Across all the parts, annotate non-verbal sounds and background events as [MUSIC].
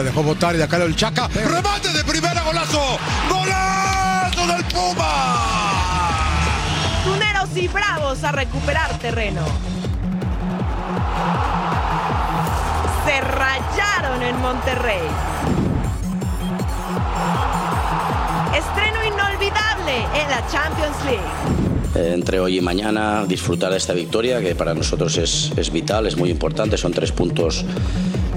La dejó botar y de acá el Chaca. Remate de primera, golazo. ¡Golazo del Puma! Tuneros y Bravos a recuperar terreno. Se rayaron en Monterrey. Estreno inolvidable en la Champions League. Eh, entre hoy y mañana disfrutar de esta victoria que para nosotros es, es vital, es muy importante, son tres puntos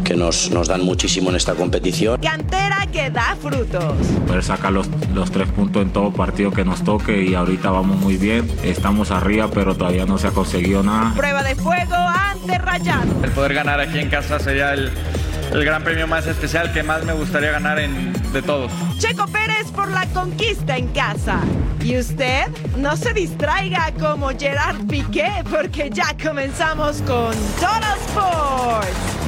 que nos, nos dan muchísimo en esta competición. Cantera que da frutos. poder sacar los, los tres puntos en todo partido que nos toque y ahorita vamos muy bien. Estamos arriba, pero todavía no se ha conseguido nada. Prueba de fuego ante Rayado. El poder ganar aquí en casa sería el, el gran premio más especial que más me gustaría ganar en, de todos. Checo Pérez por la conquista en casa. Y usted no se distraiga como Gerard Piqué porque ya comenzamos con Total Sports.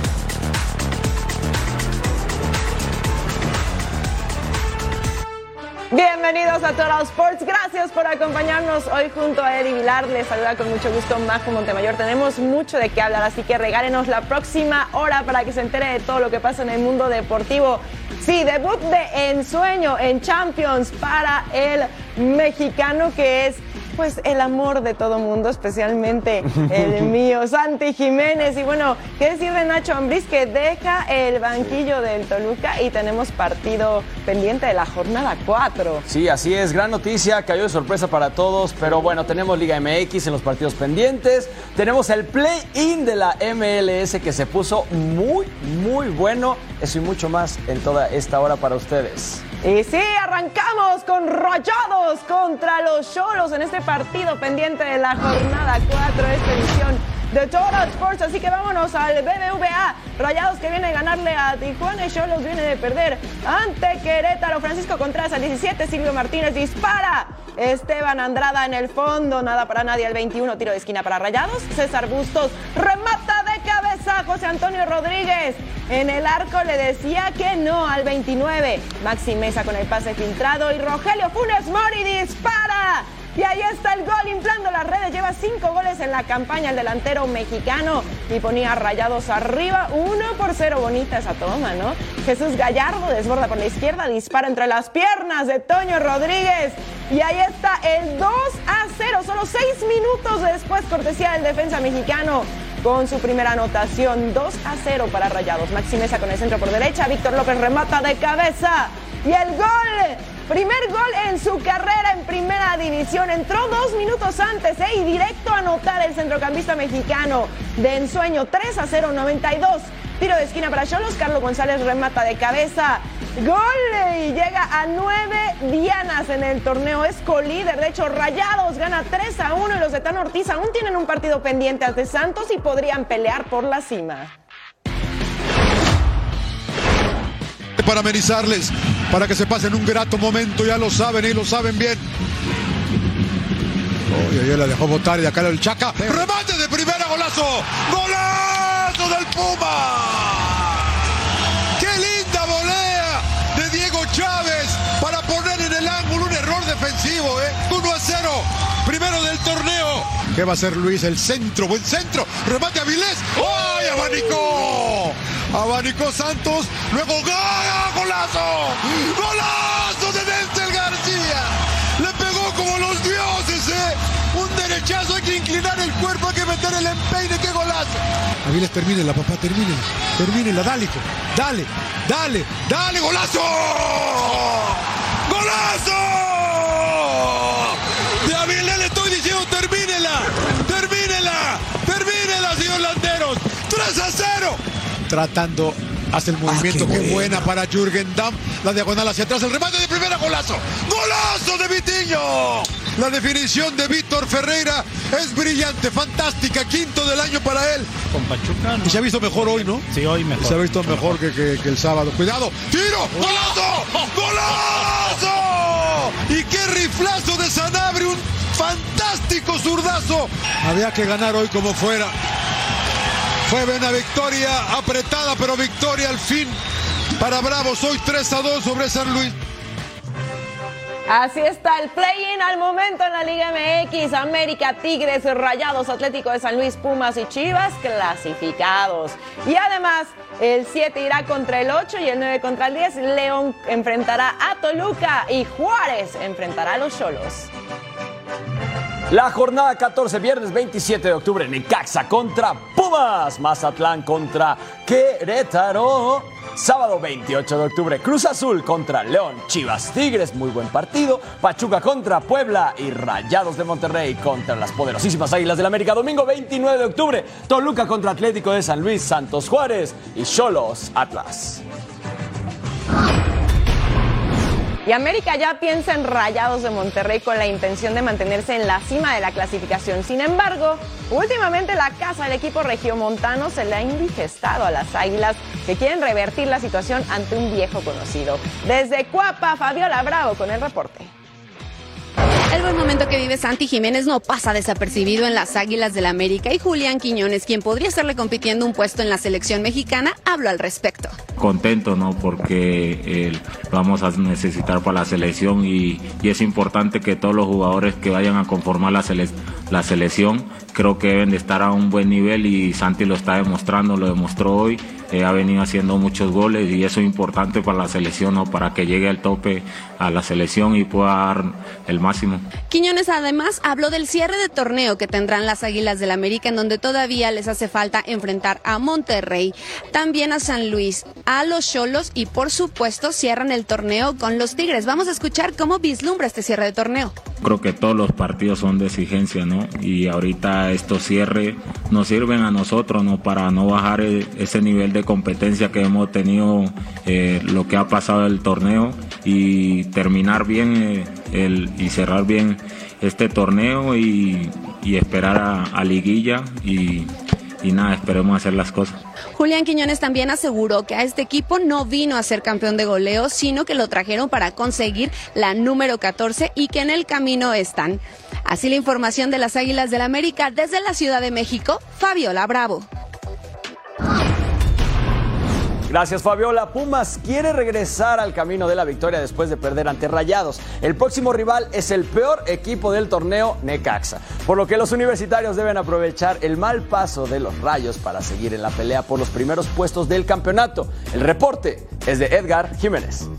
Bienvenidos a Total Sports, gracias por acompañarnos hoy junto a Eddie Vilar. Les saluda con mucho gusto Majo Montemayor. Tenemos mucho de qué hablar, así que regálenos la próxima hora para que se entere de todo lo que pasa en el mundo deportivo. Sí, debut de ensueño en Champions para el mexicano que es pues el amor de todo mundo, especialmente el [LAUGHS] mío, Santi Jiménez. Y bueno, ¿qué decir de Nacho Ambriz que deja el banquillo del Toluca y tenemos partido pendiente de la jornada 4? Sí, así es, gran noticia, cayó de sorpresa para todos, pero bueno, tenemos Liga MX en los partidos pendientes, tenemos el play-in de la MLS que se puso muy, muy bueno, eso y mucho más en toda esta hora para ustedes. Y sí, arrancamos con Rayados contra los Cholos en este partido pendiente de la jornada 4 de esta edición de Total Sports. Así que vámonos al BBVA. Rayados que viene a ganarle a Tijuana y Cholos viene de perder ante Querétaro. Francisco Contreras al 17, Silvio Martínez dispara. Esteban Andrada en el fondo, nada para nadie al 21, tiro de esquina para Rayados. César Bustos remata Antonio Rodríguez. En el arco le decía que no al 29. Maxi Mesa con el pase filtrado y Rogelio Funes Mori dispara. Y ahí está el gol inflando las redes. Lleva cinco goles en la campaña el delantero mexicano y ponía rayados arriba. Uno por cero. Bonita esa toma, ¿no? Jesús Gallardo desborda por la izquierda, dispara entre las piernas de Toño Rodríguez. Y ahí está el 2 a 0. Solo seis minutos después, cortesía del defensa mexicano con su primera anotación. 2 a 0 para Rayados. Maxi Mesa con el centro por derecha. Víctor López remata de cabeza. Y el gol. Primer gol en su carrera en primera división. Entró dos minutos antes ¿eh? y directo a anotar el centrocampista mexicano de ensueño. 3 a 0, 92. Tiro de esquina para Cholos. Carlos González remata de cabeza. Gol y llega a nueve dianas en el torneo. Es colíder. De hecho, Rayados gana 3 a 1 y los de Tan Ortiz aún tienen un partido pendiente ante Santos y podrían pelear por la cima. Para amenizarles, para que se pasen un grato momento, ya lo saben y lo saben bien. Oye, yo la dejó botar y de acá el Chaca. Remate de primera, golazo. ¡Golazo del Puma! Chávez para poner en el ángulo un error defensivo, eh! 1 a 0, primero del torneo. ¿Qué va a hacer Luis? El centro, buen centro. Remate a Vilés. ¡Ay, abanicó! Abanicó Santos. Luego ¡gol! golazo. Golazo de Denzel García. Le pegó como los dioses, ¿eh? Un derechazo, hay que inclinar el cuerpo, meter el empeine, qué golazo. Aviles, termínela, papá, termínela. Termínela, dale, hijo. Dale, dale, dale, golazo. ¡Golazo! De Avilés le estoy diciendo, termínela, termínela, termínela, señor Landeros. 3 a 0. Tratando Hace el ah, movimiento, ah, qué, buena. para Jürgen Damm. La diagonal hacia atrás, el remate de primera, golazo. ¡Golazo de Vitiño! La definición de Víctor Ferreira es brillante, fantástica. Quinto del año para él. Con Pachuca, ¿no? Y se ha visto mejor hoy, ¿no? Sí, hoy mejor. Se ha visto mejor que, que- que el sábado. Cuidado, tiro, golazo, golazo. Y qué riflazo de Sanabria, un fantástico zurdazo. Había que ganar hoy como fuera. Fue una victoria apretada, pero victoria al fin para Bravos. Hoy 3 a 2 sobre San Luis. Así está el play-in al momento en la Liga MX. América, Tigres, Rayados, Atlético de San Luis, Pumas y Chivas clasificados. Y además, el 7 irá contra el 8 y el 9 contra el 10. León enfrentará a Toluca y Juárez enfrentará a los Cholos. La jornada 14, viernes 27 de octubre, Necaxa contra Pumas, Mazatlán contra Querétaro. Sábado 28 de octubre, Cruz Azul contra León, Chivas Tigres, muy buen partido. Pachuca contra Puebla y Rayados de Monterrey contra las poderosísimas Águilas del América. Domingo 29 de octubre, Toluca contra Atlético de San Luis, Santos Juárez y Cholos Atlas. Y América ya piensa en Rayados de Monterrey con la intención de mantenerse en la cima de la clasificación. Sin embargo, últimamente la casa del equipo regiomontano se le ha indigestado a las Águilas que quieren revertir la situación ante un viejo conocido. Desde Cuapa, Fabiola Bravo con el reporte. El buen momento que vive Santi Jiménez no pasa desapercibido en las Águilas del América y Julián Quiñones, quien podría estarle compitiendo un puesto en la selección mexicana, habló al respecto. contento, ¿no? Porque eh, vamos a necesitar para la selección y, es importante que todos los jugadores que vayan a conformar la, la selección creo que deben de estar a un buen nivel y Santi lo está demostrando, lo demostró hoy, eh, ha venido haciendo muchos goles y eso es importante para la selección, ¿no? Para que llegue al tope a la selección y pueda dar el máximo. Quiñones además habló del cierre de torneo que tendrán las Águilas del América, en donde todavía les hace falta enfrentar a Monterrey, también a San Luis, a los Cholos y por supuesto cierran el torneo con los Tigres. Vamos a escuchar cómo vislumbra este cierre de torneo. Creo que todos los partidos son de exigencia, ¿no? Y ahorita estos cierres nos sirven a nosotros, ¿no? Para no bajar e- ese nivel de competencia que hemos tenido, eh, lo que ha pasado el torneo y terminar bien eh, y cerrar bien este torneo y, esperar a, liguilla y, y nada, esperemos hacer las cosas. Julián Quiñones también aseguró que a este equipo no vino a ser campeón de goleo, sino que lo trajeron para conseguir la número 14 y que en el camino están. Así la información de las Águilas del América desde la Ciudad de México, Fabiola Bravo. Gracias Fabiola. Pumas quiere regresar al camino de la victoria después de perder ante Rayados. El próximo rival es el peor equipo del torneo, Necaxa. Por lo que los universitarios deben aprovechar el mal paso de los Rayos para seguir en la pelea por los primeros puestos del campeonato. El reporte es de Edgar Jiménez.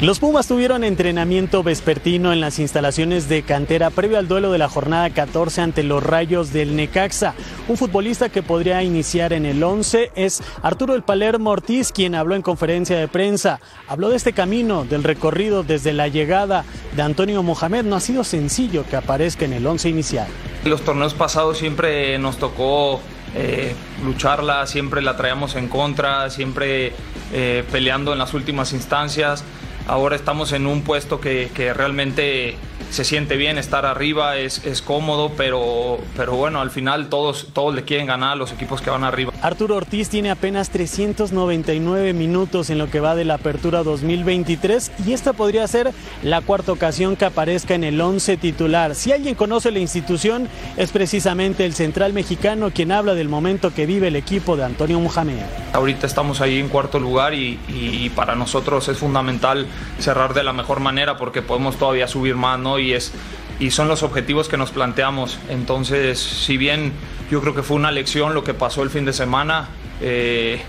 Los Pumas tuvieron entrenamiento vespertino en las instalaciones de cantera previo al duelo de la jornada 14 ante los Rayos del Necaxa. Un futbolista que podría iniciar en el 11 es Arturo El Palermo Ortiz, quien habló en conferencia de prensa. Habló de este camino, del recorrido desde la llegada de Antonio Mohamed. No ha sido sencillo que aparezca en el 11 inicial. Los torneos pasados siempre nos tocó eh, lucharla, siempre la traíamos en contra, siempre eh, peleando en las últimas instancias. Ahora estamos en un puesto que, que realmente se siente bien estar arriba, es, es cómodo, pero, pero bueno, al final todos, todos le quieren ganar a los equipos que van arriba. Arturo Ortiz tiene apenas 399 minutos en lo que va de la apertura 2023 y esta podría ser la cuarta ocasión que aparezca en el 11 titular. Si alguien conoce la institución es precisamente el central mexicano quien habla del momento que vive el equipo de Antonio Mohamed. Ahorita estamos ahí en cuarto lugar y, y para nosotros es fundamental cerrar de la mejor manera porque podemos todavía subir más, ¿no? Y, es, y son los objetivos que nos planteamos. Entonces, si bien yo creo que fue una lección lo que pasó el fin de semana, eh,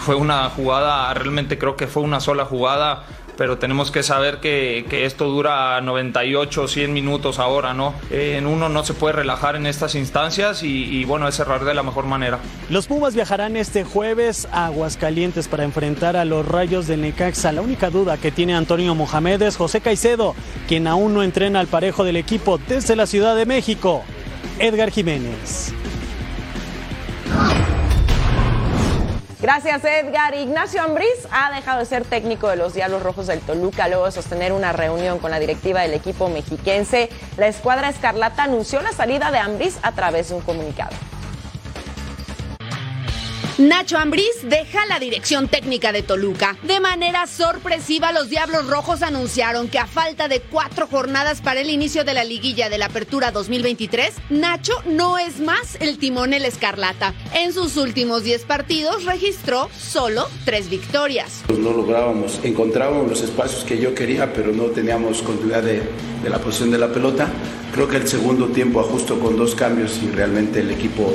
fue una jugada, realmente creo que fue una sola jugada, pero tenemos que saber que, que esto dura 98, 100 minutos ahora, ¿no? En uno no se puede relajar en estas instancias y, y bueno, es cerrar de la mejor manera. Los Pumas viajarán este jueves a Aguascalientes para enfrentar a los Rayos del Necaxa. La única duda que tiene Antonio Mohamed es José Caicedo, quien aún no entrena al parejo del equipo desde la Ciudad de México. Edgar Jiménez. Gracias, Edgar. Ignacio Ambriz ha dejado de ser técnico de los Diablos Rojos del Toluca luego de sostener una reunión con la directiva del equipo mexiquense. La escuadra escarlata anunció la salida de Ambriz a través de un comunicado. Nacho Ambriz deja la dirección técnica de Toluca. De manera sorpresiva, los Diablos Rojos anunciaron que a falta de cuatro jornadas para el inicio de la liguilla de la Apertura 2023, Nacho no es más el timonel escarlata. En sus últimos 10 partidos registró solo tres victorias. No lográbamos, encontrábamos los espacios que yo quería, pero no teníamos continuidad de, de la posición de la pelota. Creo que el segundo tiempo ajustó con dos cambios y realmente el equipo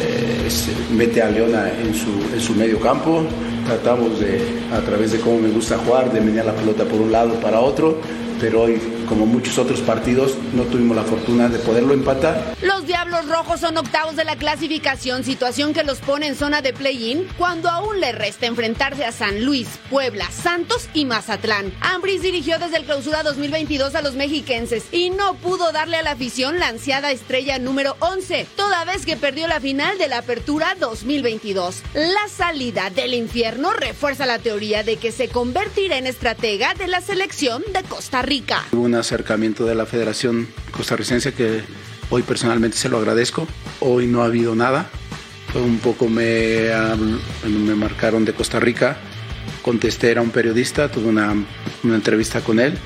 eh, mete a Leona en su, en su medio campo. Tratamos de, a través de cómo me gusta jugar, de menear la pelota por un lado para otro, pero hoy, como muchos otros partidos, no tuvimos la fortuna de poderlo empatar. Los Diablos Rojos son octavos de la clasificación, situación que los pone en zona de play-in cuando aún le resta enfrentarse a San Luis, Puebla, Santos y Mazatlán. Ambris dirigió desde el clausura 2022 a los mexiquenses y no pudo darle a la afición la ansiada estrella número 11, toda vez que perdió la final de la apertura 2022. La salida del infierno refuerza la teoría de que se convertirá en estratega de la selección de Costa Rica. Hubo un acercamiento de la Federación Costarricense que hoy personalmente se lo agradezco. Hoy no ha habido nada. Un poco me, marcaron de Costa Rica. Contesté, era un periodista, tuve una entrevista con él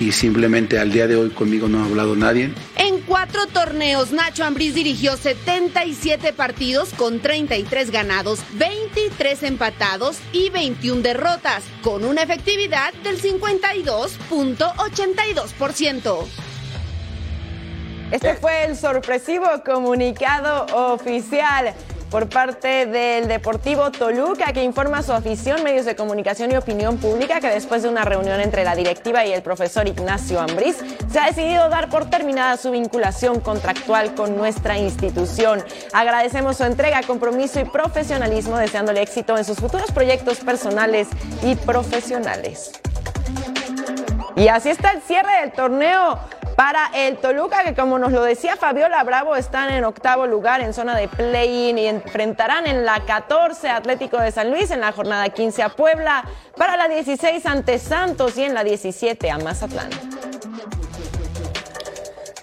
y simplemente al día de hoy conmigo no ha hablado nadie. En cuatro torneos, Nacho Ambriz dirigió 77 partidos con 33 ganados, 23 empatados y 21 derrotas, con una efectividad del 52.82%. Este fue el sorpresivo comunicado oficial por parte del Deportivo Toluca que informa a su afición, medios de comunicación y opinión pública que después de una reunión entre la directiva y el profesor Ignacio Ambriz se ha decidido dar por terminada su vinculación contractual con nuestra institución. Agradecemos su entrega, compromiso y profesionalismo deseándole éxito en sus futuros proyectos personales y profesionales. Y así está el cierre del torneo para el Toluca, que como nos lo decía Fabiola Bravo, están en octavo lugar en zona de play-in y enfrentarán en la 14 Atlético de San Luis, en la jornada 15 a Puebla, para la 16 ante Santos y en la 17 a Mazatlán.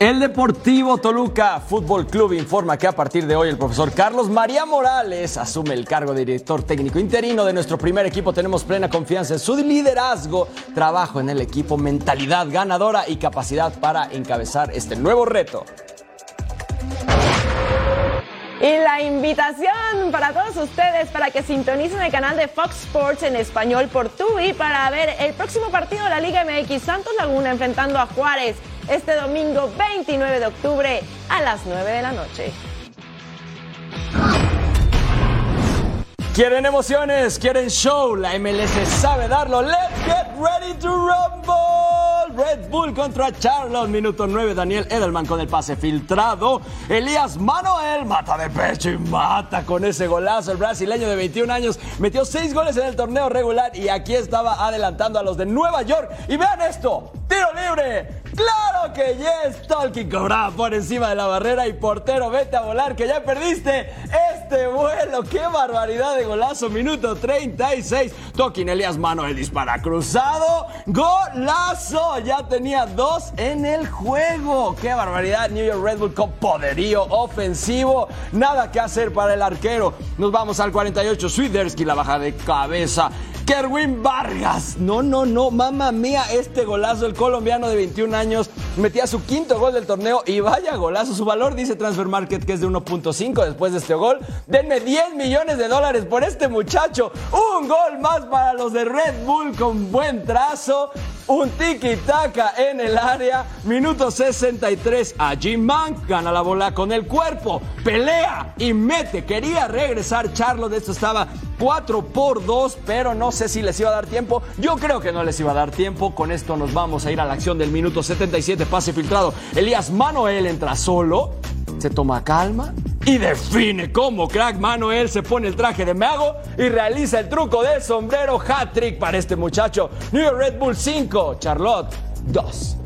El Deportivo Toluca Fútbol Club informa que a partir de hoy el profesor Carlos María Morales asume el cargo de director técnico interino de nuestro primer equipo. Tenemos plena confianza en su liderazgo, trabajo en el equipo, mentalidad ganadora y capacidad para encabezar este nuevo reto. Y la invitación para todos ustedes para que sintonicen el canal de Fox Sports en español por Tubi para ver el próximo partido de la Liga MX Santos Laguna enfrentando a Juárez este domingo 29 de octubre a las 9 de la noche. ¿Quieren emociones? ¿Quieren show? La MLS sabe darlo. Let's get ready to rumble. Red Bull contra Charlotte. Minuto 9. Daniel Edelman con el pase filtrado. Elías Manuel mata de pecho y mata con ese golazo. El brasileño de 21 años metió 6 goles en el torneo regular y aquí estaba adelantando a los de Nueva York. Y vean esto. Tiro libre. Claro que yes, Tolkien cobraba por encima de la barrera y portero, vete a volar que ya perdiste este vuelo. ¡Qué barbaridad de golazo! Minuto 36. Tolkien Elías Manuel dispara cruzado. ¡Golazo! Ya tenía dos en el juego. ¡Qué barbaridad! New York Red Bull con poderío ofensivo. Nada que hacer para el arquero. Nos vamos al 48. Swiderski la baja de cabeza. Kerwin Vargas. No, no, no. Mamma mía, este golazo. El colombiano de 21 años metía su quinto gol del torneo y vaya golazo. Su valor dice Transfer Market que es de 1.5 después de este gol. Denme 10 millones de dólares por este muchacho. Un gol más para los de Red Bull con buen trazo. Un tiki-taka en el área. Minuto 63. A Jim Mank gana la bola con el cuerpo. Pelea y mete. Quería regresar Charlotte. Esto estaba 4 por 2, pero no sé si les iba a dar tiempo. Yo creo que no les iba a dar tiempo. Con esto nos vamos a ir a la acción del minuto 77. Pase filtrado. Elías Manuel entra solo. Se toma calma y define cómo crack Manuel se pone el traje de mago y realiza el truco del sombrero hat trick para este muchacho. New Red Bull 5, Charlotte 2.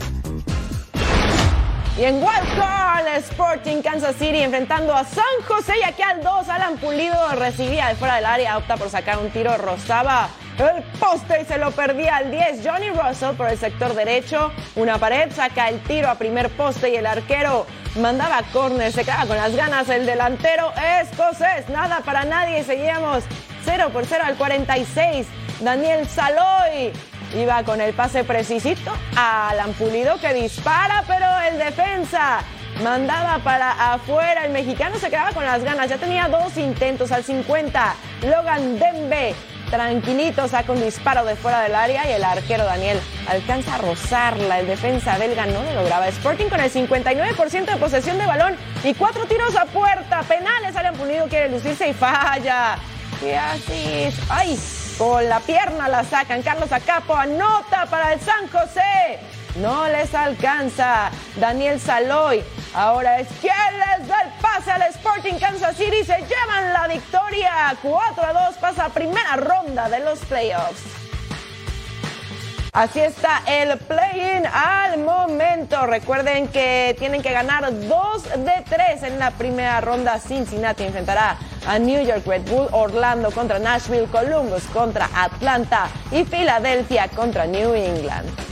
Y en Wildcard Sporting Kansas City enfrentando a San José y aquí al 2 Alan Pulido recibía de fuera del área, opta por sacar un tiro, rozaba el poste y se lo perdía al 10 Johnny Russell por el sector derecho, una pared, saca el tiro a primer poste y el arquero mandaba córner, se quedaba con las ganas el delantero escocés, nada para nadie, seguíamos 0 por 0 al 46, Daniel Saloy Iba con el pase precisito a Alan Pulido que dispara, pero el defensa mandaba para afuera. El mexicano se quedaba con las ganas. Ya tenía dos intentos al 50. Logan Dembe tranquilito saca un disparo de fuera del área y el arquero Daniel alcanza a rozarla. El defensa belga no lo lograba. Sporting con el 59% de posesión de balón y cuatro tiros a puerta. Penales. Alan Pulido quiere lucirse y falla. ¿Qué haces? ¡Ay! Con la pierna la sacan. Carlos Acapo anota para el San José. No les alcanza. Daniel Saloy. Ahora es quien les da el pase al Sporting Kansas City. Se llevan la victoria. 4 a 2 pasa primera ronda de los playoffs. Así está el play-in al momento. Recuerden que tienen que ganar 2 de 3 en la primera ronda. Cincinnati enfrentará a New York Red Bull, Orlando contra Nashville, Columbus contra Atlanta y Filadelfia contra New England.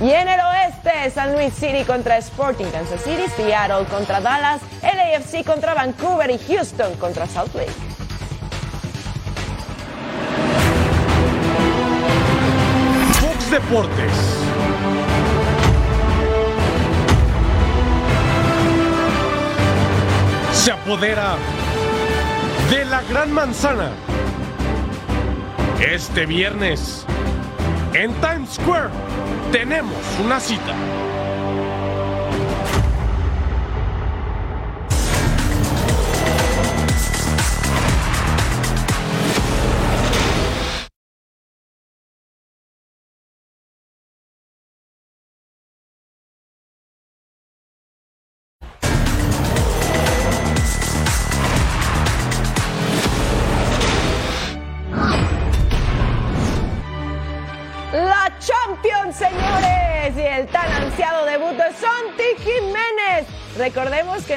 Y en el oeste, San Luis City contra Sporting Kansas City, Seattle contra Dallas, LAFC contra Vancouver y Houston contra Salt Lake. Fox Deportes. Se apodera de la Gran Manzana. Este viernes, en Times Square, tenemos una cita.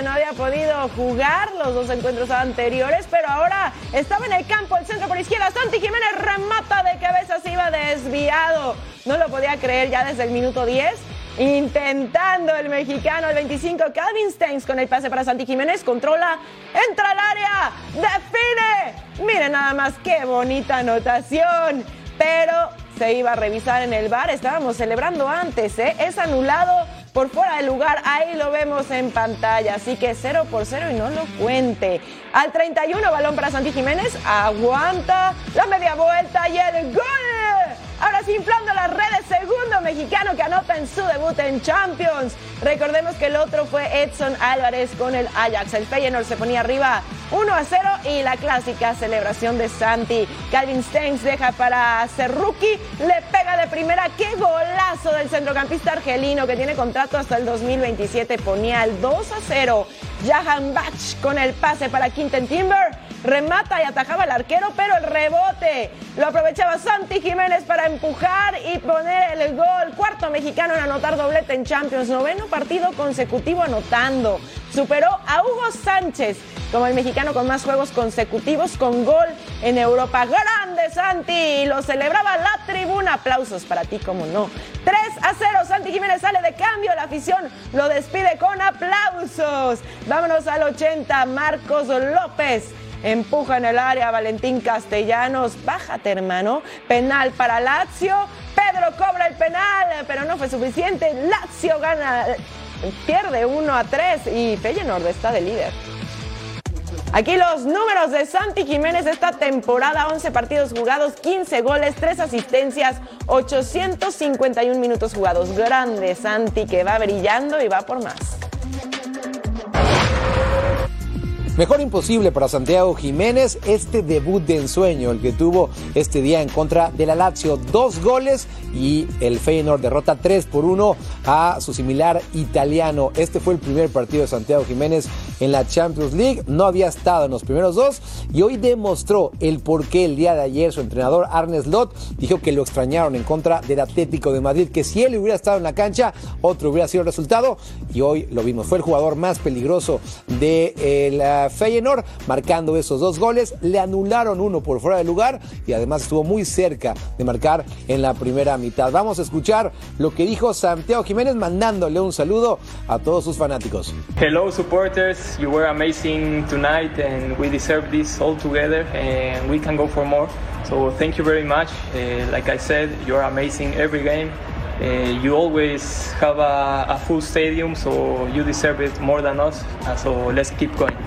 No había podido jugar los dos encuentros anteriores, pero ahora estaba en el campo, el centro por izquierda. Santi Jiménez remata de cabeza, se iba desviado. No lo podía creer ya desde el minuto 10. Intentando el mexicano, el 25, Calvin Steins con el pase para Santi Jiménez, controla, entra al área, define. Miren nada más qué bonita anotación. Pero se iba a revisar en el bar, estábamos celebrando antes, ¿eh? Es anulado por fuera del lugar, ahí lo vemos en pantalla, así que 0 por 0 y no lo cuente. Al 31, balón para Santi Jiménez, aguanta la media vuelta y el gol. Ahora sí, inflando las redes, segundo mexicano que anota en su debut en Champions. Recordemos que el otro fue Edson Álvarez con el Ajax. El Feyenoord se ponía arriba 1 a 0 y la clásica celebración de Santi. Calvin Stengs deja para hacer rookie, le pega de primera. ¡Qué golazo del centrocampista argelino que tiene contrato hasta el 2027! Ponía el 2 a 0. Jahan Bach con el pase para Quinten Timber. Remata y atajaba al arquero, pero el rebote lo aprovechaba Santi Jiménez para empujar y poner el gol. Cuarto mexicano en anotar doblete en Champions. Noveno partido consecutivo anotando. Superó a Hugo Sánchez como el mexicano con más juegos consecutivos con gol en Europa. Grande Santi, lo celebraba la tribuna. Aplausos para ti, como no. 3 a 0, Santi Jiménez sale de cambio, la afición lo despide con aplausos. Vámonos al 80, Marcos López. Empuja en el área Valentín Castellanos. Bájate, hermano. Penal para Lazio. Pedro cobra el penal, pero no fue suficiente. Lazio gana, pierde 1 a 3 y Feyenoord está de líder. Aquí los números de Santi Jiménez esta temporada, 11 partidos jugados, 15 goles, 3 asistencias, 851 minutos jugados. Grande Santi que va brillando y va por más. Mejor imposible para Santiago Jiménez este debut de ensueño, el que tuvo este día en contra de la Lazio. Dos goles y el Feyenoord derrota 3 por 1 a su similar italiano. Este fue el primer partido de Santiago Jiménez en la Champions League, no había estado en los primeros dos y hoy demostró el por qué el día de ayer su entrenador Arne Slot dijo que lo extrañaron en contra del Atlético de Madrid, que si él hubiera estado en la cancha, otro hubiera sido el resultado y hoy lo vimos. Fue el jugador más peligroso de eh, la Feyenoord, marcando esos dos goles. Le anularon uno por fuera de lugar y además estuvo muy cerca de marcar en la primera mitad. Vamos a escuchar lo que dijo Santiago Jiménez mandándole un saludo a todos sus fanáticos. Hello supporters, you were amazing tonight and we deserve this all together and we can go for more. So thank you very much. Uh, like I said, you're amazing every game. Uh, you always have a, a, full stadium, so you deserve it more than us. Uh, so let's keep going.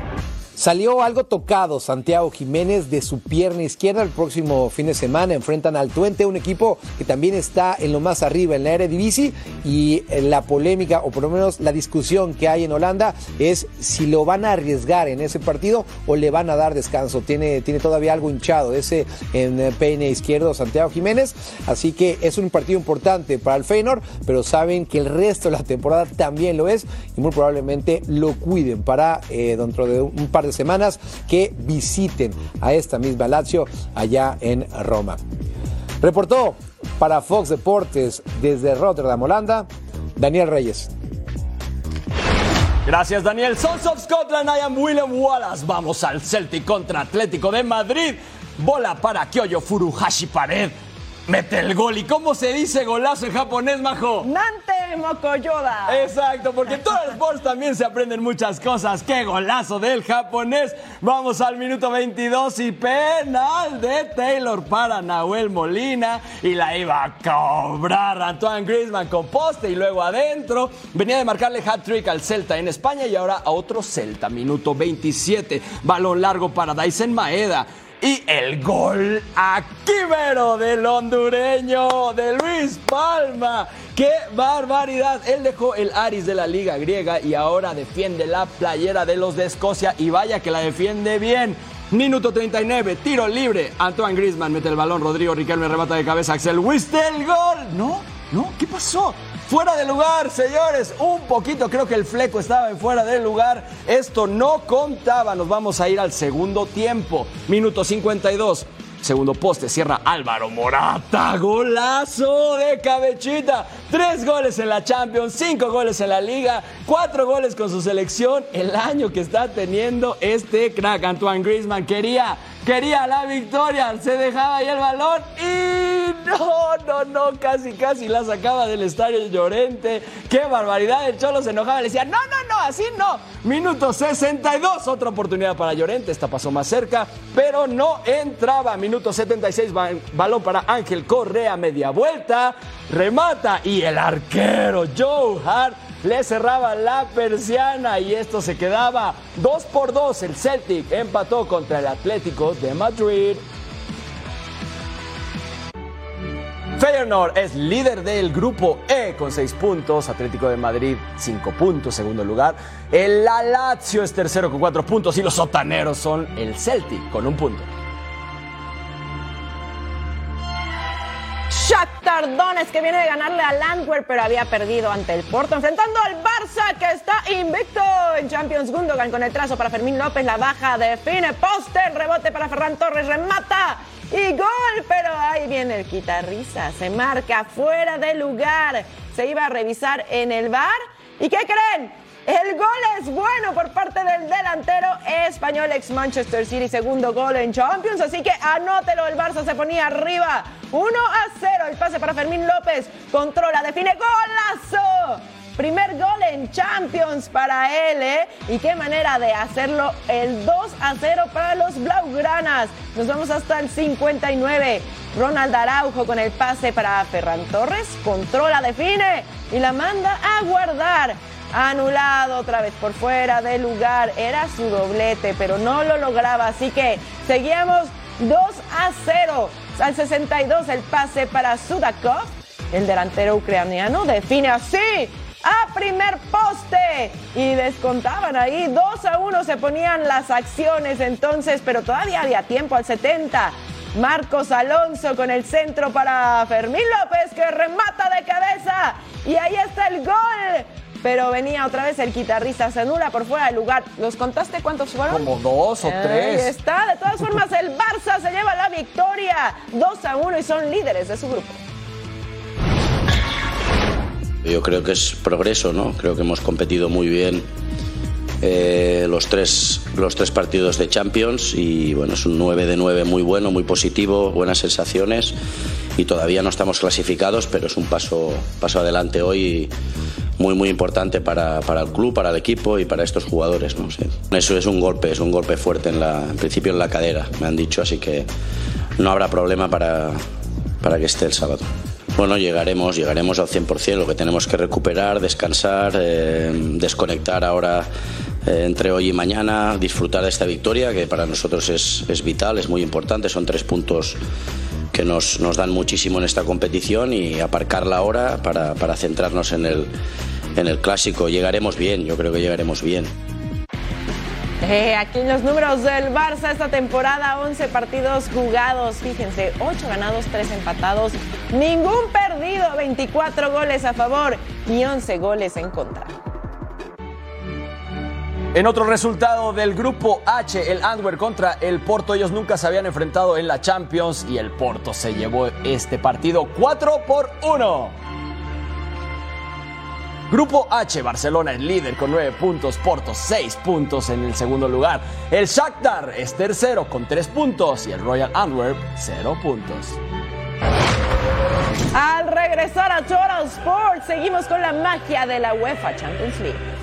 Salió algo tocado Santiago Jiménez de su pierna izquierda. El próximo fin de semana enfrentan al Twente, un equipo que también está en lo más arriba en la Eredivisie. Y la polémica, o por lo menos la discusión que hay en Holanda, es si lo van a arriesgar en ese partido o le van a dar descanso. Tiene, tiene todavía algo hinchado ese en peine izquierdo Santiago Jiménez. Así que es un partido importante para el Feyenoord, pero saben que el resto de la temporada también lo es y muy probablemente lo cuiden para eh, dentro de un par semanas que visiten a esta misma Lazio allá en Roma. Reportó para Fox Deportes desde Rotterdam, Holanda, Daniel Reyes. Gracias, Daniel. Sons of Scotland, I am William Wallace. Vamos al Celtic contra Atlético de Madrid. Bola para Kyoyo Furuhashi Pared. Mete el gol. ¿Y cómo se dice golazo en japonés, majo? Nante Mokoyoda. Exacto, porque en todos los sports también se aprenden muchas cosas. ¡Qué golazo del japonés! Vamos al minuto 22 y penal de Taylor para Nahuel Molina. Y la iba a cobrar Antoine Griezmann con poste y luego adentro. Venía de marcarle hat-trick al Celta en España y ahora a otro Celta. Minuto 27. Balón largo para Dyson Maeda. Y el gol aquímero del hondureño de Luis Palma. ¡Qué barbaridad! Él dejó el Aris de la Liga Griega y ahora defiende la playera de los de Escocia y vaya que la defiende bien. Minuto 39, tiro libre. Antoine Griezmann mete el balón, Rodrigo Riquelme remata de cabeza, Axel Wistel, gol. ¿No? ¿No? ¿Qué pasó? Fuera de lugar, señores. Un poquito, creo que el fleco estaba en fuera de lugar. Esto no contaba. Nos vamos a ir al segundo tiempo. Minuto 52. Segundo poste, cierra Álvaro Morata. Golazo de cabechita. Tres goles en la Champions, cinco goles en la Liga, cuatro goles con su selección. El año que está teniendo este crack, Antoine Griezmann, quería quería la victoria, se dejaba ahí el balón y no, no, no, casi, casi la sacaba del estadio Llorente. Qué barbaridad, el Cholo se enojaba, le decía, no, no, no, así no. Minuto 62, otra oportunidad para Llorente, esta pasó más cerca, pero no entraba. Minuto 76, balón para Ángel Correa, media vuelta, remata y el arquero Joe Hart le cerraba la persiana y esto se quedaba 2 por 2. El Celtic empató contra el Atlético de Madrid. Feyenoord es líder del grupo E con 6 puntos, Atlético de Madrid 5 puntos, segundo lugar. El Lazio es tercero con 4 puntos y los sotaneros son el Celtic con un punto. Shakhtar Donetsk que viene de ganarle al Antwerp pero había perdido ante el Porto enfrentando al Barça que está invicto en Champions Gundogan con el trazo para Fermín López la baja define poste rebote para Ferran Torres remata y gol pero ahí viene el quitarrisa. Se marca fuera de lugar. Se iba a revisar en el bar. Y qué creen el gol es bueno por parte del delantero español ex Manchester City, segundo gol en Champions, así que anótelo, el Barça se ponía arriba, 1 a 0, el pase para Fermín López, controla, define, golazo. Primer gol en Champions para él, ¿eh? Y qué manera de hacerlo el 2 a 0 para los Blaugranas. Nos vamos hasta el 59. Ronald Araujo con el pase para Ferran Torres. Controla, define y la manda a guardar anulado otra vez por fuera del lugar. Era su doblete, pero no lo lograba. Así que seguíamos 2 a 0. Al 62 el pase para Sudakov. El delantero ucraniano define así a primer poste y descontaban ahí 2 a 1 se ponían las acciones entonces, pero todavía había tiempo al 70. Marcos Alonso con el centro para Fermín López que remata de cabeza y ahí está el gol pero venía otra vez el guitarrista, se anula por fuera del lugar. ¿Los contaste cuántos fueron? Como dos o Ahí tres. está, de todas formas el Barça se lleva la victoria 2 a 1 y son líderes de su grupo. Yo creo que es progreso, ¿no? Creo que hemos competido muy bien eh, los, tres, los tres partidos de Champions y bueno, es un 9 de 9 muy bueno, muy positivo, buenas sensaciones y todavía no estamos clasificados, pero es un paso, paso adelante hoy muy muy importante para, para el club, para el equipo y para estos jugadores. ¿no? Sí. Eso es un golpe, es un golpe fuerte en, la, en principio en la cadera, me han dicho, así que no habrá problema para, para que esté el sábado. Bueno, llegaremos, llegaremos al 100%, lo que tenemos que recuperar, descansar, eh, desconectar ahora eh, entre hoy y mañana, disfrutar de esta victoria que para nosotros es, es vital, es muy importante, son tres puntos que nos, nos, dan muchísimo en esta competición y aparcarla ahora para, para centrarnos en el, en el clásico. Llegaremos bien, yo creo que llegaremos bien. Eh, aquí en los números del Barça esta temporada, 11 partidos jugados, fíjense, 8 ganados, 3 empatados, ningún perdido, 24 goles a favor y 11 goles en contra. En otro resultado del grupo H, el Antwerp contra el Porto, ellos nunca se habían enfrentado en la Champions y el Porto se llevó este partido 4 por 1. Grupo H, Barcelona es líder con 9 puntos, Porto 6 puntos en el segundo lugar. El Shakhtar es tercero con 3 puntos y el Royal Antwerp 0 puntos. Al regresar a Total Sports, seguimos con la magia de la UEFA Champions League.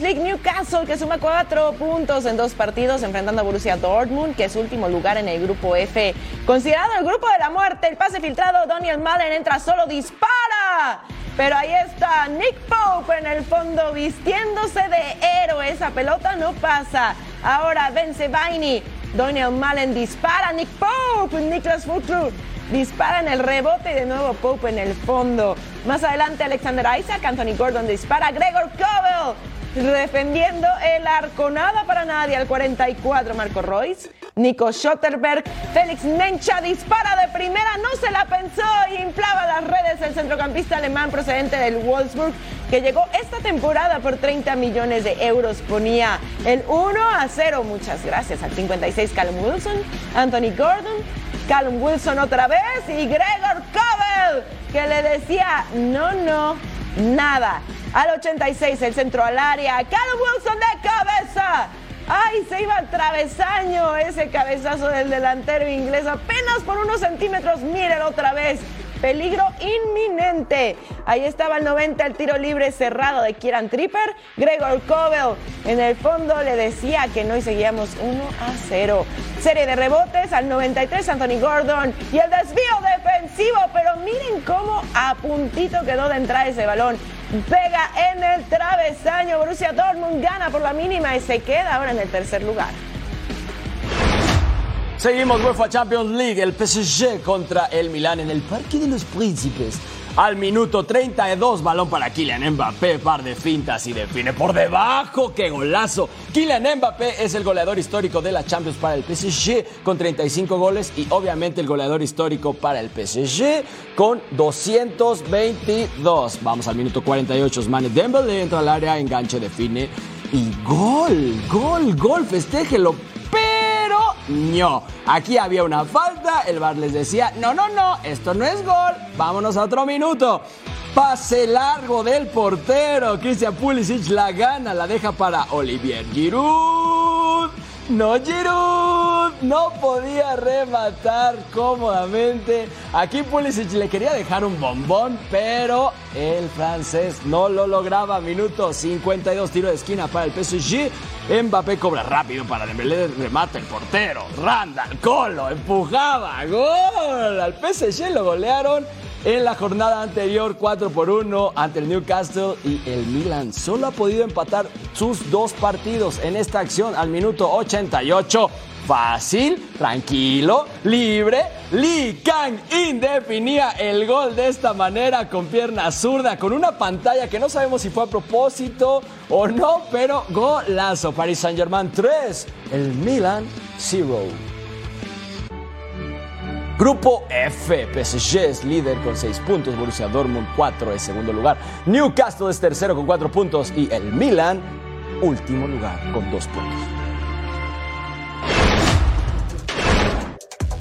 League Newcastle que suma cuatro puntos en dos partidos enfrentando a Borussia Dortmund que es último lugar en el grupo F considerado el grupo de la muerte. El pase filtrado Daniel Malen entra solo dispara. Pero ahí está Nick Pope en el fondo vistiéndose de héroe. Esa pelota no pasa. Ahora vence Baini Daniel Malen dispara. Nick Pope Niklas Futrud dispara en el rebote y de nuevo Pope en el fondo. Más adelante Alexander Isaac, Anthony Gordon dispara, Gregor Cobel defendiendo el arco, nada para nadie al 44 Marco Royce. Nico Schotterberg, Félix Nencha dispara de primera, no se la pensó y inflaba las redes el centrocampista alemán procedente del Wolfsburg que llegó esta temporada por 30 millones de euros. Ponía el 1 a 0. Muchas gracias al 56 Callum Wilson, Anthony Gordon, Callum Wilson otra vez y Gregor Cobel que le decía no, no, nada. Al 86 el centro al área, Callum Wilson de cabeza. ¡Ay! Se iba al travesaño ese cabezazo del delantero inglés apenas por unos centímetros. Mírenlo otra vez. Peligro inminente. Ahí estaba el 90, el tiro libre cerrado de Kieran Tripper. Gregor Cobel en el fondo le decía que no y seguíamos 1 a 0. Serie de rebotes al 93, Anthony Gordon. Y el desvío defensivo, pero miren cómo a puntito quedó de entrar ese balón. Pega en el travesaño. Borussia Dortmund gana por la mínima y se queda ahora en el tercer lugar. Seguimos UEFA Champions League, el PSG contra el Milán en el Parque de los Príncipes. Al minuto 32, balón para Kylian Mbappé, par de fintas y define por debajo. ¡Qué golazo! Kylian Mbappé es el goleador histórico de la Champions para el PSG con 35 goles y obviamente el goleador histórico para el PSG con 222. Vamos al minuto 48, Osmane Dembélé entra al área, enganche, define y gol, gol, gol, festéjelo. No, aquí había una falta, el bar les decía, no, no, no, esto no es gol, vámonos a otro minuto. Pase largo del portero, Christian Pulisic la gana, la deja para Olivier Giroud. No, Giroud no podía rematar cómodamente. Aquí Pulisic le quería dejar un bombón, pero el francés no lo lograba. Minuto 52, tiro de esquina para el PSG. Mbappé cobra rápido para Dembélé, remata el portero. Randall Colo empujaba, gol. Al PSG lo golearon en la jornada anterior 4 por 1 ante el Newcastle y el Milan solo ha podido empatar sus dos partidos en esta acción al minuto 88. Fácil, tranquilo, libre. Lee Kang-in definía el gol de esta manera con pierna zurda, con una pantalla que no sabemos si fue a propósito o no, pero golazo. Paris Saint-Germain 3, el Milan 0. Grupo F, PSG es líder con 6 puntos, Borussia Dortmund 4 es segundo lugar, Newcastle es tercero con 4 puntos y el Milan último lugar con 2 puntos.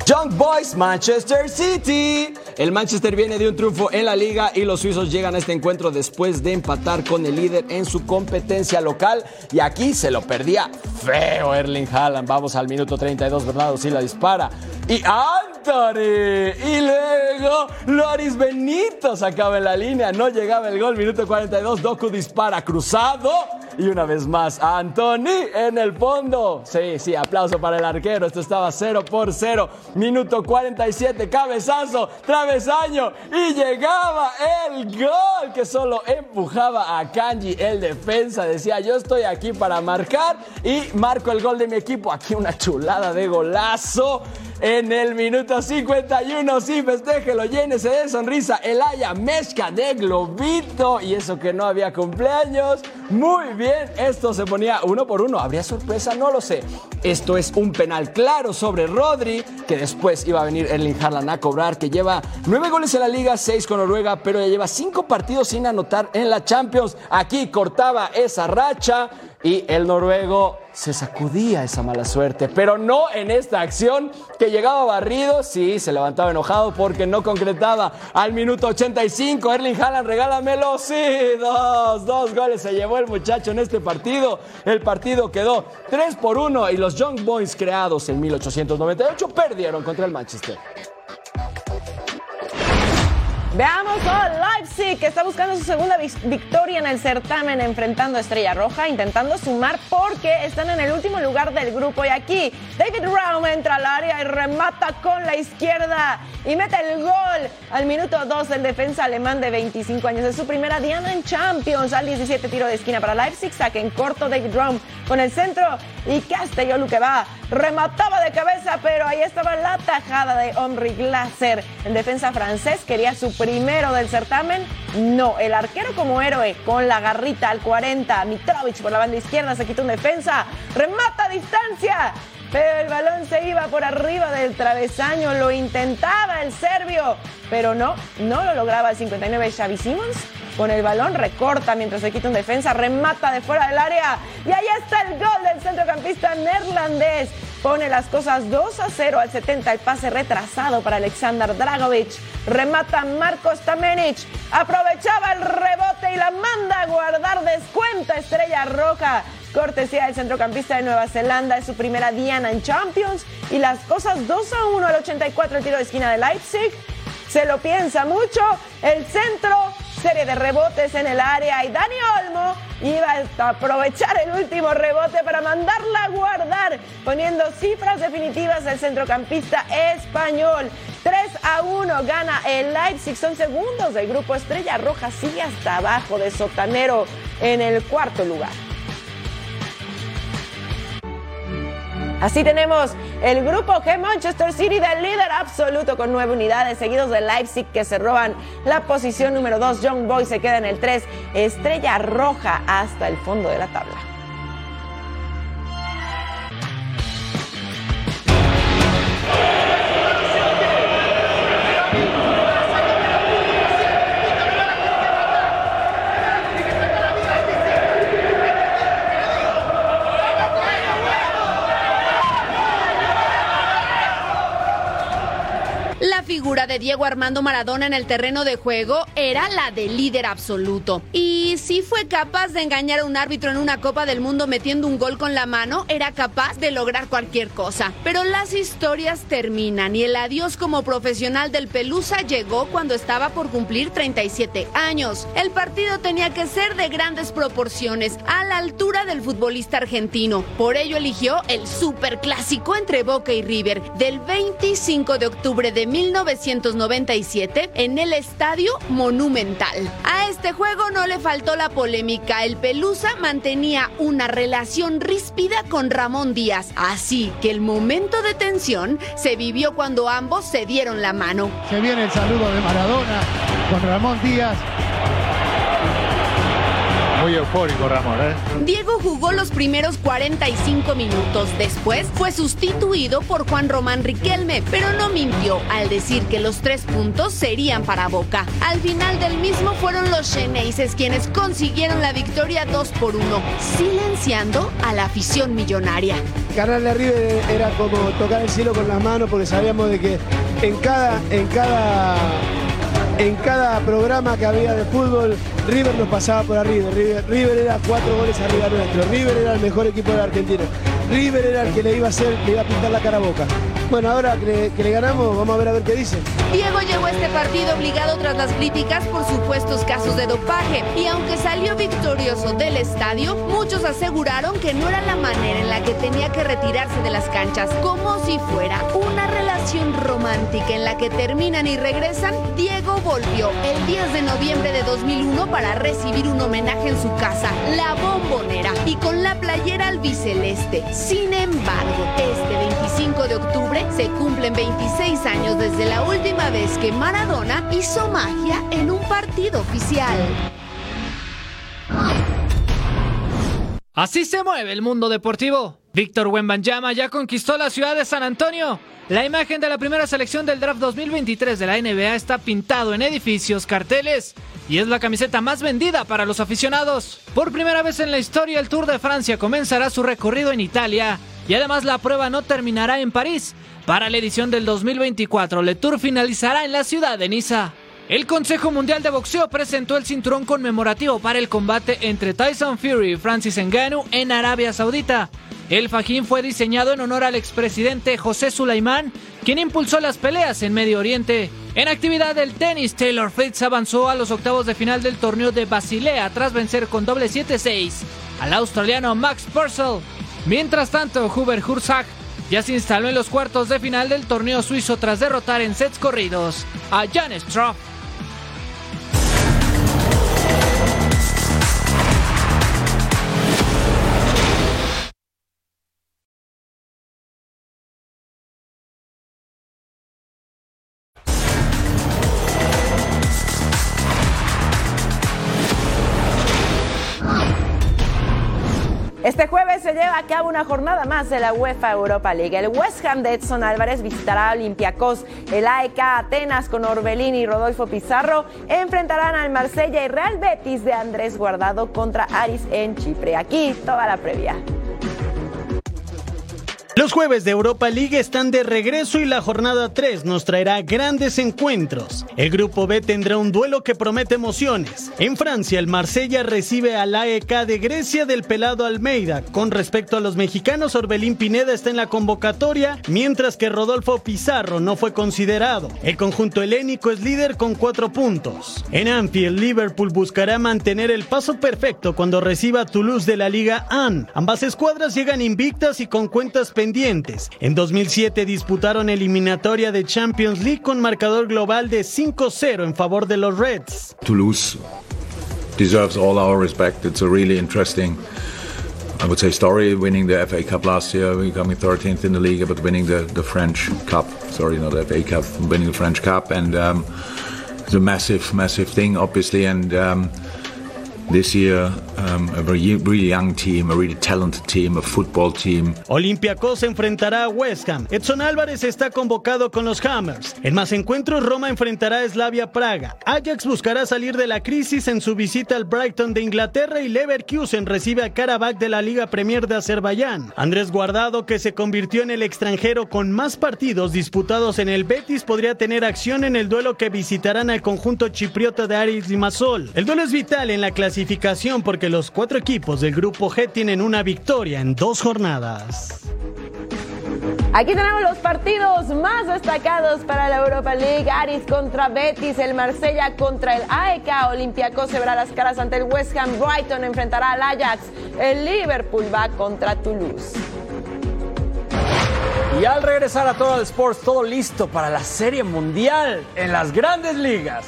Young Boys, Manchester City. El Manchester viene de un triunfo en la liga y los suizos llegan a este encuentro después de empatar con el líder en su competencia local. Y aquí se lo perdía feo Erling Haaland. Vamos al minuto 32, Bernardo Silva dispara. Y Anthony. Y luego Loris Benito sacaba en la línea. No llegaba el gol. Minuto 42. Doku dispara cruzado. Y una vez más, Anthony en el fondo. Sí, sí, aplauso para el arquero. Esto estaba 0 por 0. Minuto 47. Cabezazo. Travesaño. Y llegaba el gol que solo empujaba a Kanji, el defensa. Decía, yo estoy aquí para marcar. Y marco el gol de mi equipo. Aquí una chulada de golazo en el minuto 51. Sí, festéjelo, llénese de sonrisa. El Haya mezcla de globito. Y eso que no había cumpleaños. Muy bien, esto se ponía uno por uno. ¿Habría sorpresa? No lo sé. Esto es un penal claro sobre Rodri, que después iba a venir Erling Haaland a cobrar, que lleva nueve goles en la liga, seis con Noruega, pero ya lleva cinco partidos sin anotar en la Champions. Aquí cortaba esa racha y el noruego se sacudía esa mala suerte, pero no en esta acción que llegaba barrido, sí, se levantaba enojado porque no concretaba. Al minuto 85, Erling Haaland, regálamelo, sí, dos, dos goles. Se llevó el muchacho en este partido, el partido quedó 3 por 1 y los Young Boys creados en 1898 perdieron contra el Manchester. Veamos a Leipzig, que está buscando su segunda victoria en el certamen, enfrentando a Estrella Roja, intentando sumar porque están en el último lugar del grupo. Y aquí David Raum entra al área y remata con la izquierda y mete el gol al minuto 2 el defensa alemán de 25 años. Es su primera diana en Champions. Al 17 tiro de esquina para Leipzig, saque en corto David Raum con el centro y Castelló que va. Remataba de cabeza, pero ahí estaba la tajada de Henri Glaser. El defensa francés quería su primero del certamen. No, el arquero como héroe con la garrita al 40. Mitrovic por la banda izquierda se quita un defensa. Remata a distancia. Pero el balón se iba por arriba del travesaño, lo intentaba el serbio, pero no, no lo lograba el 59 Xavi Simons. Con el balón recorta mientras se quita un defensa, remata de fuera del área y ahí está el gol del centrocampista neerlandés. Pone las cosas 2 a 0 al 70, el pase retrasado para Alexander Dragovic. Remata Marcos Tamenic, aprovechaba el rebote y la manda a guardar descuenta Estrella Roja. Cortesía del centrocampista de Nueva Zelanda, es su primera diana en Champions. Y las cosas 2 a 1 al 84, el tiro de esquina de Leipzig. Se lo piensa mucho. El centro, serie de rebotes en el área. Y Dani Olmo iba a aprovechar el último rebote para mandarla a guardar, poniendo cifras definitivas del centrocampista español. 3 a 1 gana el Leipzig. Son segundos del grupo Estrella Roja. Sigue hasta abajo de Sotanero en el cuarto lugar. Así tenemos el grupo G Manchester City del líder absoluto con nueve unidades, seguidos de Leipzig que se roban la posición número 2. Young Boys se queda en el 3, Estrella Roja hasta el fondo de la tabla. De Diego Armando Maradona en el terreno de juego era la de líder absoluto. Y si fue capaz de engañar a un árbitro en una Copa del Mundo metiendo un gol con la mano, era capaz de lograr cualquier cosa. Pero las historias terminan y el adiós como profesional del Pelusa llegó cuando estaba por cumplir 37 años. El partido tenía que ser de grandes proporciones, a la altura del futbolista argentino. Por ello eligió el superclásico entre Boca y River del 25 de octubre de 1900 1997 en el Estadio Monumental. A este juego no le faltó la polémica. El Pelusa mantenía una relación ríspida con Ramón Díaz, así que el momento de tensión se vivió cuando ambos se dieron la mano. Se viene el saludo de Maradona con Ramón Díaz. Muy eufórico, Ramón. ¿eh? Diego jugó los primeros 45 minutos. Después fue sustituido por Juan Román Riquelme, pero no mintió al decir que los tres puntos serían para Boca. Al final del mismo fueron los Xeneises quienes consiguieron la victoria 2 por 1, silenciando a la afición millonaria. Ganarle a River era como tocar el cielo con las manos porque sabíamos de que en cada, en cada en cada programa que había de fútbol, River nos pasaba por arriba. River, River, era cuatro goles arriba nuestro. River era el mejor equipo de la Argentina. River era el que le iba a hacer, le iba a pintar la cara a boca. Bueno, ahora que le, que le ganamos, vamos a ver a ver qué dice. Diego llegó a este partido obligado tras las críticas por supuestos casos de dopaje y aunque salió victorioso del estadio, muchos aseguraron que no era la manera en la que tenía que retirarse de las canchas, como si fuera una relación romántica en la que terminan y regresan. Diego volvió el 10 de noviembre de 2001 para recibir un homenaje en su casa, La Bombonera, y con la playera albiceleste. Sin embargo, este 25 de octubre se cumplen 26 años desde la última vez que Maradona hizo magia en un partido oficial. Así se mueve el mundo deportivo. Víctor Wembanyama ya conquistó la ciudad de San Antonio. La imagen de la primera selección del draft 2023 de la NBA está pintado en edificios, carteles y es la camiseta más vendida para los aficionados. Por primera vez en la historia, el Tour de Francia comenzará su recorrido en Italia y además la prueba no terminará en París. Para la edición del 2024, el Tour finalizará en la ciudad de Niza. El Consejo Mundial de Boxeo presentó el cinturón conmemorativo para el combate entre Tyson Fury y Francis Ngannou en Arabia Saudita. El fajín fue diseñado en honor al expresidente José Sulaimán, quien impulsó las peleas en Medio Oriente. En actividad del tenis, Taylor Fritz avanzó a los octavos de final del torneo de Basilea tras vencer con doble 7-6 al australiano Max Purcell. Mientras tanto, Hubert Hursak ya se instaló en los cuartos de final del torneo suizo tras derrotar en sets corridos a Jan Stroff. Este jueves se lleva a cabo una jornada más de la UEFA Europa League. El West Ham de Edson Álvarez visitará a Olympiacos. El AEK Atenas con Orbelín y Rodolfo Pizarro enfrentarán al Marsella y Real Betis de Andrés Guardado contra Aris en Chipre. Aquí toda la previa. Los jueves de Europa League están de regreso y la jornada 3 nos traerá grandes encuentros. El grupo B tendrá un duelo que promete emociones. En Francia, el Marsella recibe al AEK de Grecia del pelado Almeida. Con respecto a los mexicanos, Orbelín Pineda está en la convocatoria, mientras que Rodolfo Pizarro no fue considerado. El conjunto helénico es líder con cuatro puntos. En Anfield, Liverpool buscará mantener el paso perfecto cuando reciba a Toulouse de la Liga AN. Ambas escuadras llegan invictas y con cuentas pendientes. En 2007 disputaron eliminatoria de Champions League con marcador global de 5-0 en favor de los Reds. Toulouse deserves all our respect. It's a really interesting, I would say, story. Winning the FA Cup last year, becoming 13th in the league, but winning the, the French Cup. Sorry, not the FA Cup, winning the French Cup, and um, it's a massive, massive thing, obviously. And um, this year, a very, really young team, a really talented team, a football team. Olympiacos enfrentará a West Ham. Edson Álvarez está convocado con los Hammers. En más encuentros, Roma enfrentará a Slavia Praga. Ajax buscará salir de la crisis en su visita al Brighton de Inglaterra y Leverkusen recibe a Karabakh de la Liga Premier de Azerbaiyán. Andrés Guardado, que se convirtió en el extranjero con más partidos disputados en el Betis, podría tener acción en el duelo que visitarán al conjunto chipriota de Aris Limassol. El duelo es vital en la clasificación porque los cuatro equipos del grupo G tienen una victoria en dos jornadas. Aquí tenemos los partidos más destacados para la Europa League. Aris contra Betis, el Marsella contra el AEK, Olympiacos se verá las caras ante el West Ham, Brighton enfrentará al Ajax, el Liverpool va contra Toulouse. Y al regresar a Total Sports, todo listo para la Serie Mundial en las grandes ligas.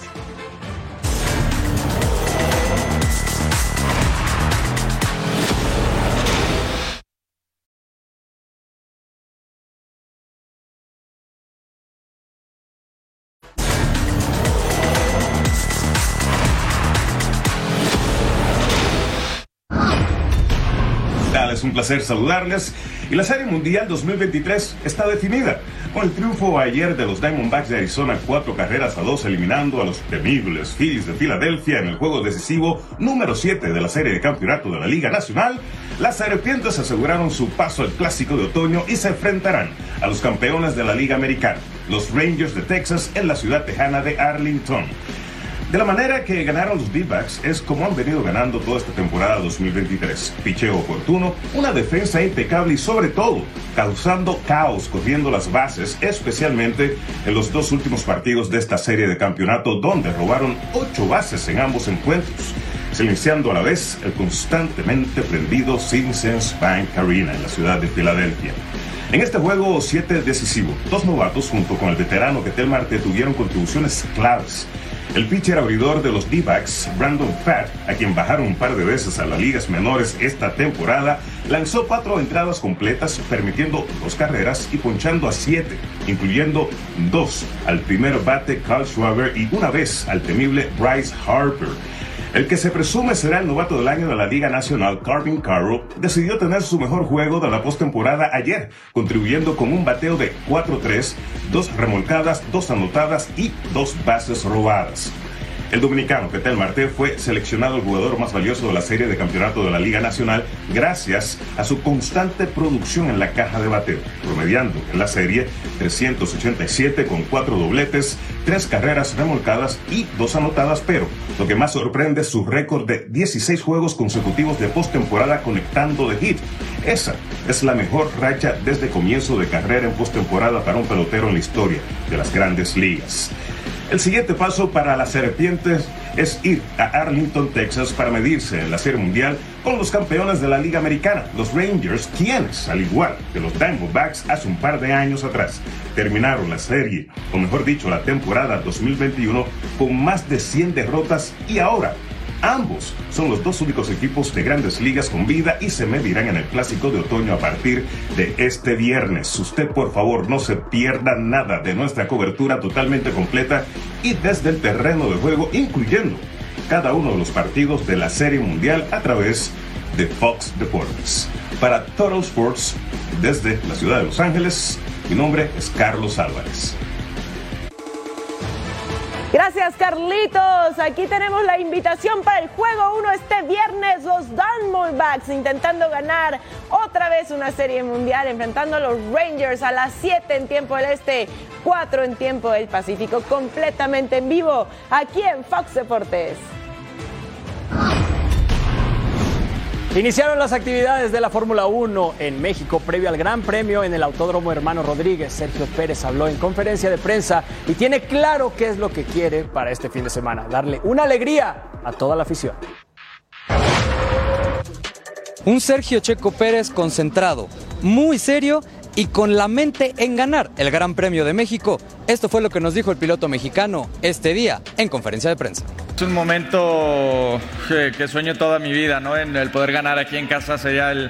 Placer saludarles. Y la Serie Mundial 2023 está definida. Con el triunfo ayer de los Diamondbacks de Arizona, cuatro carreras a dos, eliminando a los temibles Phillies de Filadelfia en el juego decisivo número 7 de la serie de campeonato de la Liga Nacional, las Serpientes aseguraron su paso al clásico de otoño y se enfrentarán a los campeones de la Liga Americana, los Rangers de Texas, en la ciudad tejana de Arlington. De la manera que ganaron los D-backs es como han venido ganando toda esta temporada 2023. Picheo oportuno, una defensa impecable y sobre todo causando caos corriendo las bases, especialmente en los dos últimos partidos de esta serie de campeonato donde robaron ocho bases en ambos encuentros, silenciando a la vez el constantemente prendido Simpsons Bank Arena en la ciudad de Filadelfia. En este juego 7 decisivo, dos novatos junto con el veterano Ketel Marte tuvieron contribuciones claves. El pitcher abridor de los D-backs, Brandon Fatt, a quien bajaron un par de veces a las ligas menores esta temporada, lanzó cuatro entradas completas, permitiendo dos carreras y ponchando a siete, incluyendo dos al primer bate Carl Schwaber y una vez al temible Bryce Harper. El que se presume será el novato del año de la Liga Nacional, Carvin Carroll, decidió tener su mejor juego de la postemporada ayer, contribuyendo con un bateo de 4-3, dos remolcadas, dos anotadas y dos bases robadas. El dominicano Ketel Marte fue seleccionado el jugador más valioso de la serie de campeonato de la Liga Nacional gracias a su constante producción en la caja de bateo, promediando en la serie 387 con cuatro dobletes, tres carreras remolcadas y dos anotadas, pero lo que más sorprende es su récord de 16 juegos consecutivos de postemporada conectando de hit. Esa es la mejor racha desde comienzo de carrera en postemporada para un pelotero en la historia de las grandes ligas. El siguiente paso para las serpientes es ir a Arlington, Texas, para medirse en la Serie Mundial con los campeones de la Liga Americana, los Rangers, quienes, al igual que los Diamondbacks hace un par de años atrás, terminaron la serie, o mejor dicho, la temporada 2021, con más de 100 derrotas y ahora Ambos son los dos únicos equipos de grandes ligas con vida y se medirán en el clásico de otoño a partir de este viernes. Usted por favor no se pierda nada de nuestra cobertura totalmente completa y desde el terreno de juego, incluyendo cada uno de los partidos de la Serie Mundial a través de Fox Deportes. Para Total Sports, desde la ciudad de Los Ángeles, mi nombre es Carlos Álvarez. Gracias, Carlitos. Aquí tenemos la invitación para el juego 1 este viernes. Los Diamondbacks intentando ganar otra vez una serie mundial, enfrentando a los Rangers a las 7 en tiempo del Este, 4 en tiempo del Pacífico, completamente en vivo, aquí en Fox Deportes. Iniciaron las actividades de la Fórmula 1 en México previo al Gran Premio en el Autódromo Hermano Rodríguez. Sergio Pérez habló en conferencia de prensa y tiene claro qué es lo que quiere para este fin de semana, darle una alegría a toda la afición. Un Sergio Checo Pérez concentrado, muy serio y con la mente en ganar el Gran Premio de México. Esto fue lo que nos dijo el piloto mexicano este día en conferencia de prensa. Es un momento que, sueño toda mi vida, ¿no? En el poder ganar aquí en casa sería el,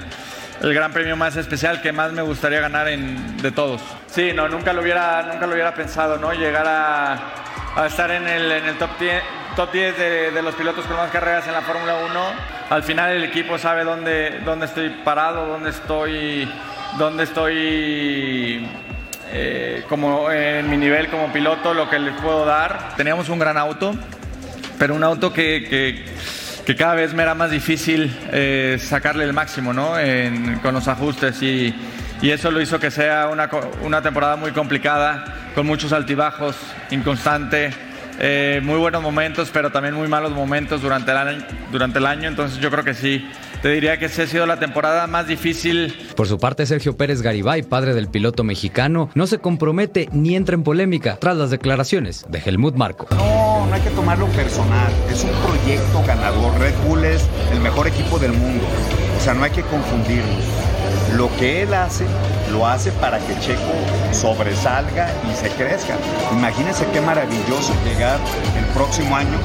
gran premio más especial que más me gustaría ganar en, de todos. Sí, no, nunca lo hubiera, nunca lo hubiera pensado, ¿no? Llegar a, estar en el, en el top 10, top 10 de, de, los pilotos con más carreras en la Fórmula 1. Al final el equipo sabe dónde, dónde estoy parado, dónde estoy, dónde estoy eh, como en mi nivel como piloto, lo que les puedo dar. Teníamos un gran auto, pero un auto que, que, que cada vez me era más difícil eh, sacarle el máximo, ¿no? En, con los ajustes y, y, eso lo hizo que sea una, una, temporada muy complicada, con muchos altibajos, inconstante, eh, muy buenos momentos, pero también muy malos momentos durante el año, durante el año entonces yo creo que sí. Te diría que sí ha sido la temporada más difícil. Por su parte, Sergio Pérez Garibay, padre del piloto mexicano, no se compromete ni entra en polémica tras las declaraciones de Helmut Marco. No, no hay que tomarlo personal. Es un proyecto ganador. Red Bull es el mejor equipo del mundo. O sea, no hay que confundirnos. Lo que él hace, lo hace para que Checo sobresalga y se crezca. Imagínense qué maravilloso llegar el próximo año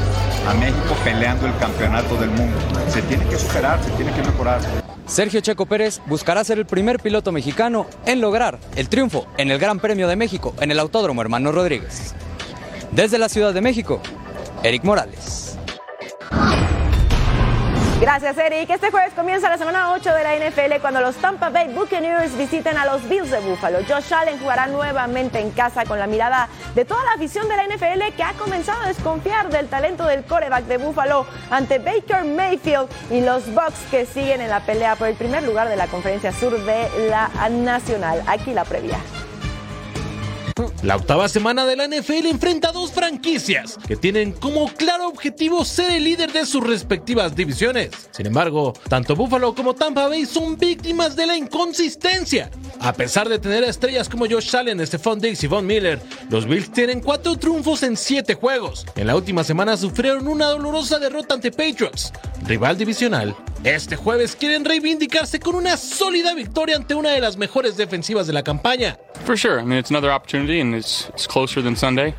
a México peleando el campeonato del mundo. Se tiene que superar, se tiene que mejorar. Sergio Checo Pérez buscará ser el primer piloto mexicano en lograr el triunfo en el Gran Premio de México en el Autódromo Hermano Rodríguez. Desde la Ciudad de México, Eric Morales. Gracias, Eric. Este jueves comienza la semana 8 de la NFL cuando los Tampa Bay Buccaneers visiten a los Bills de Buffalo. Josh Allen jugará nuevamente en casa con la mirada de toda la afición de la NFL que ha comenzado a desconfiar del talento del coreback de Buffalo ante Baker Mayfield y los Bucks que siguen en la pelea por el primer lugar de la conferencia sur de la Nacional. Aquí la previa. La octava semana de la NFL enfrenta a dos franquicias que tienen como claro objetivo ser el líder de sus respectivas divisiones. Sin embargo, tanto Buffalo como Tampa Bay son víctimas de la inconsistencia. A pesar de tener estrellas como Josh Allen, Stephon Diggs y Von Miller, los Bills tienen cuatro triunfos en siete juegos. En la última semana sufrieron una dolorosa derrota ante Patriots, rival divisional. Este jueves quieren reivindicarse con una sólida victoria ante una de las mejores defensivas de la campaña. For sure. I mean, it's another opportunity, and it's, it's closer than Sunday.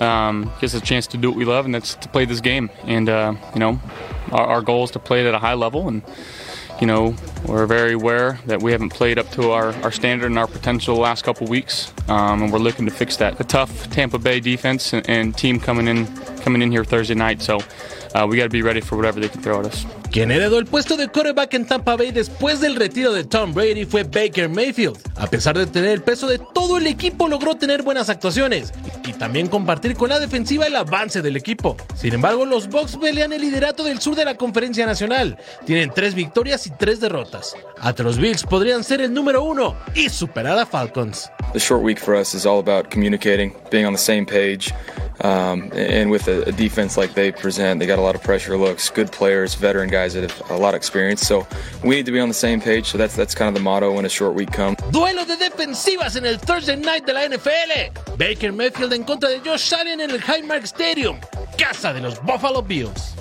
Um, gives us a chance to do what we love, and that's to play this game. And, uh, you know, our, our goal is to play it at a high level. And, you know, we're very aware that we haven't played up to our, our standard and our potential the last couple weeks, um, and we're looking to fix that. A tough Tampa Bay defense and, and team coming in coming in here Thursday night, so uh, we got to be ready for whatever they can throw at us. Quien heredó el puesto de quarterback en Tampa Bay después del retiro de Tom Brady fue Baker Mayfield. A pesar de tener el peso de todo el equipo, logró tener buenas actuaciones y también compartir con la defensiva el avance del equipo. Sin embargo, los Bucks pelean el liderato del sur de la Conferencia Nacional. Tienen tres victorias y tres derrotas. Hasta los Bills podrían ser el número uno y superar a Falcons. The short week for us is all about communicating, being on the same page. Um, and with a, a, defense like they present, they got a lot of pressure looks, good players, veteran guys that have a lot of experience. So we need to be on the same page. So that's that's kind of the motto when a short week comes. Duelo de defensivas en el Thursday Night de la NFL. Baker Mayfield en contra de Josh Allen en el Highmark Stadium, casa de los Buffalo Bills.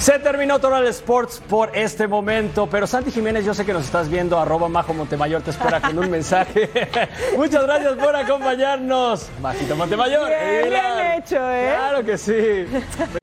Se terminó Total Sports por este momento, pero Santi Jiménez, yo sé que nos estás viendo, arroba Majo Montemayor, te espera con un [LAUGHS] mensaje. [LAUGHS] Muchas gracias por acompañarnos. Majito Montemayor. Bien, bien hecho, ¿eh? Claro que sí. [LAUGHS]